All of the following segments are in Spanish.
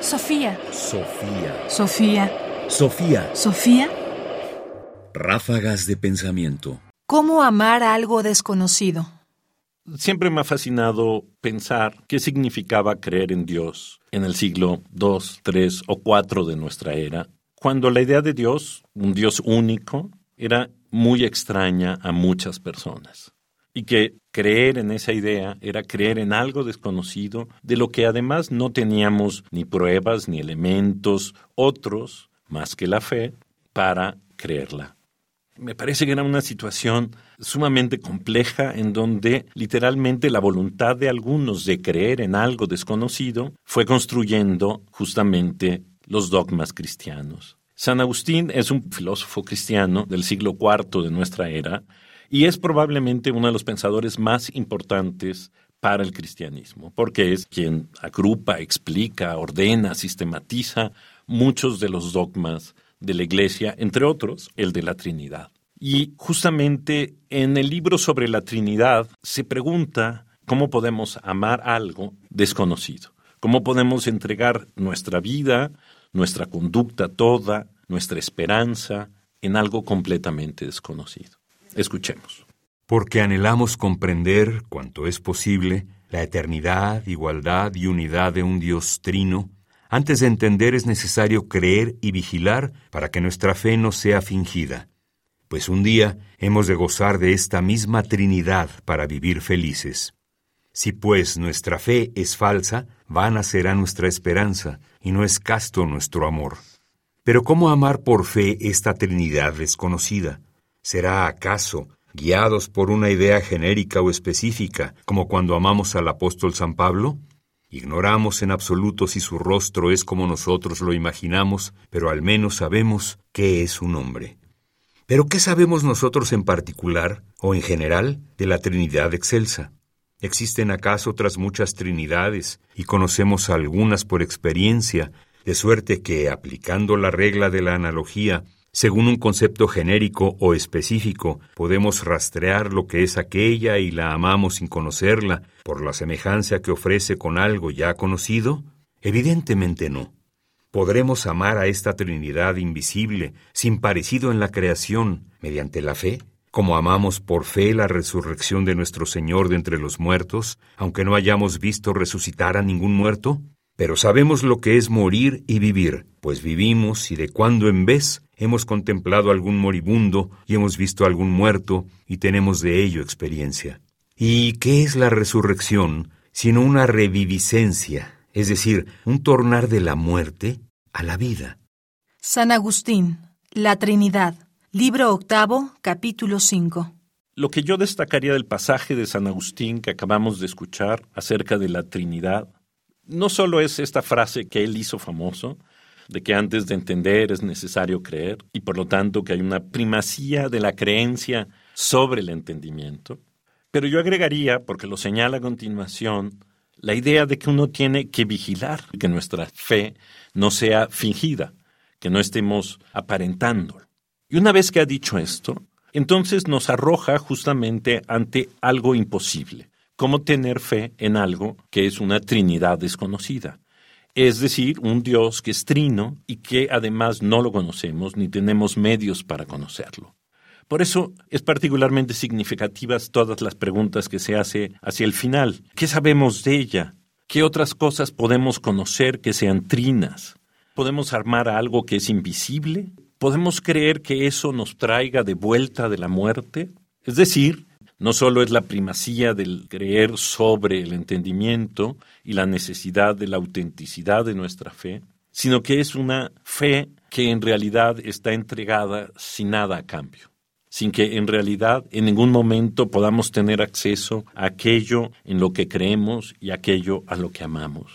Sofía. Sofía. Sofía. Sofía. Sofía. Ráfagas de pensamiento. ¿Cómo amar a algo desconocido? Siempre me ha fascinado pensar qué significaba creer en Dios en el siglo II, III o IV de nuestra era, cuando la idea de Dios, un Dios único, era muy extraña a muchas personas. Y que creer en esa idea era creer en algo desconocido, de lo que además no teníamos ni pruebas ni elementos otros más que la fe para creerla. Me parece que era una situación sumamente compleja en donde literalmente la voluntad de algunos de creer en algo desconocido fue construyendo justamente los dogmas cristianos. San Agustín es un filósofo cristiano del siglo IV de nuestra era y es probablemente uno de los pensadores más importantes para el cristianismo, porque es quien agrupa, explica, ordena, sistematiza muchos de los dogmas de la Iglesia, entre otros el de la Trinidad. Y justamente en el libro sobre la Trinidad se pregunta cómo podemos amar algo desconocido, cómo podemos entregar nuestra vida, nuestra conducta toda, nuestra esperanza en algo completamente desconocido. Escuchemos. Porque anhelamos comprender, cuanto es posible, la eternidad, igualdad y unidad de un Dios trino, antes de entender es necesario creer y vigilar para que nuestra fe no sea fingida, pues un día hemos de gozar de esta misma Trinidad para vivir felices. Si pues nuestra fe es falsa, vana será nuestra esperanza, y no es casto nuestro amor. Pero ¿cómo amar por fe esta Trinidad desconocida? ¿Será acaso guiados por una idea genérica o específica, como cuando amamos al apóstol San Pablo? Ignoramos en absoluto si su rostro es como nosotros lo imaginamos, pero al menos sabemos qué es un hombre. Pero ¿qué sabemos nosotros en particular, o en general, de la Trinidad excelsa? ¿Existen acaso otras muchas Trinidades, y conocemos algunas por experiencia, de suerte que, aplicando la regla de la analogía, según un concepto genérico o específico, podemos rastrear lo que es aquella y la amamos sin conocerla por la semejanza que ofrece con algo ya conocido? Evidentemente no. ¿Podremos amar a esta Trinidad invisible, sin parecido en la creación, mediante la fe? Como amamos por fe la resurrección de nuestro Señor de entre los muertos, aunque no hayamos visto resucitar a ningún muerto? Pero sabemos lo que es morir y vivir, pues vivimos y de cuando en vez hemos contemplado algún moribundo y hemos visto algún muerto y tenemos de ello experiencia. ¿Y qué es la resurrección sino una reviviscencia, es decir, un tornar de la muerte a la vida? San Agustín, La Trinidad, libro octavo, capítulo 5. Lo que yo destacaría del pasaje de San Agustín que acabamos de escuchar acerca de la Trinidad, no solo es esta frase que él hizo famoso, de que antes de entender es necesario creer y por lo tanto que hay una primacía de la creencia sobre el entendimiento. Pero yo agregaría, porque lo señala a continuación, la idea de que uno tiene que vigilar que nuestra fe no sea fingida, que no estemos aparentando. Y una vez que ha dicho esto, entonces nos arroja justamente ante algo imposible, como tener fe en algo que es una Trinidad desconocida es decir, un Dios que es trino y que además no lo conocemos ni tenemos medios para conocerlo. Por eso es particularmente significativas todas las preguntas que se hace hacia el final. ¿Qué sabemos de ella? ¿Qué otras cosas podemos conocer que sean trinas? ¿Podemos armar algo que es invisible? ¿Podemos creer que eso nos traiga de vuelta de la muerte? Es decir, no solo es la primacía del creer sobre el entendimiento y la necesidad de la autenticidad de nuestra fe, sino que es una fe que en realidad está entregada sin nada a cambio, sin que en realidad en ningún momento podamos tener acceso a aquello en lo que creemos y aquello a lo que amamos.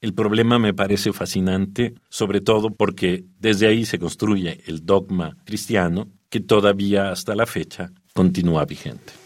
El problema me parece fascinante, sobre todo porque desde ahí se construye el dogma cristiano que todavía hasta la fecha continúa vigente.